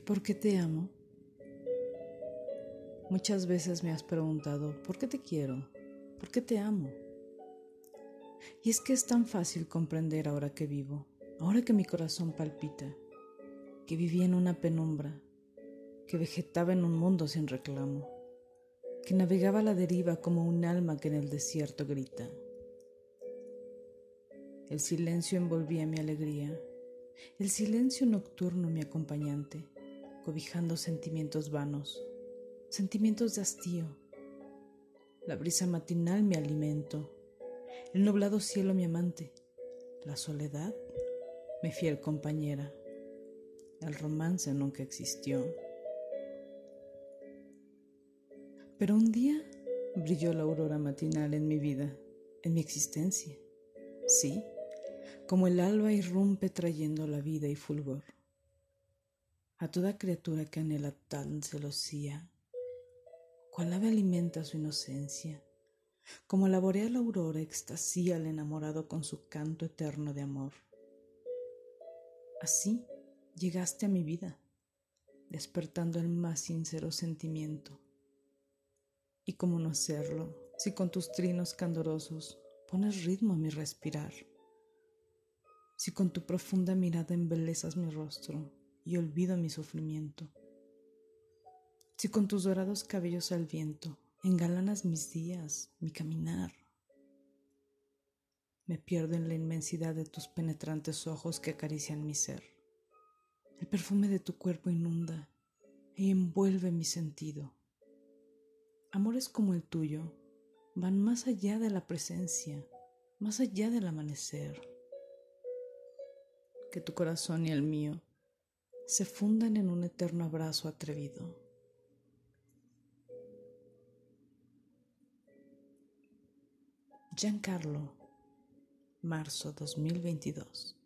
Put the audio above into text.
por qué te amo? Muchas veces me has preguntado, ¿por qué te quiero? ¿Por qué te amo? Y es que es tan fácil comprender ahora que vivo, ahora que mi corazón palpita, que vivía en una penumbra, que vegetaba en un mundo sin reclamo, que navegaba a la deriva como un alma que en el desierto grita. El silencio envolvía mi alegría, el silencio nocturno mi acompañante, cobijando sentimientos vanos, sentimientos de hastío. La brisa matinal mi alimento, el nublado cielo mi amante, la soledad mi fiel compañera. El romance nunca existió. Pero un día brilló la aurora matinal en mi vida, en mi existencia. Sí, como el alba irrumpe trayendo la vida y fulgor. A toda criatura que anhela tan celosía, cual ave alimenta su inocencia, como la aurora extasía al enamorado con su canto eterno de amor. Así llegaste a mi vida, despertando el más sincero sentimiento. Y cómo no hacerlo, si con tus trinos candorosos pones ritmo a mi respirar si con tu profunda mirada embelezas mi rostro y olvido mi sufrimiento, si con tus dorados cabellos al viento engalanas mis días, mi caminar, me pierdo en la inmensidad de tus penetrantes ojos que acarician mi ser. El perfume de tu cuerpo inunda y envuelve mi sentido. Amores como el tuyo van más allá de la presencia, más allá del amanecer que tu corazón y el mío se fundan en un eterno abrazo atrevido. Giancarlo, marzo 2022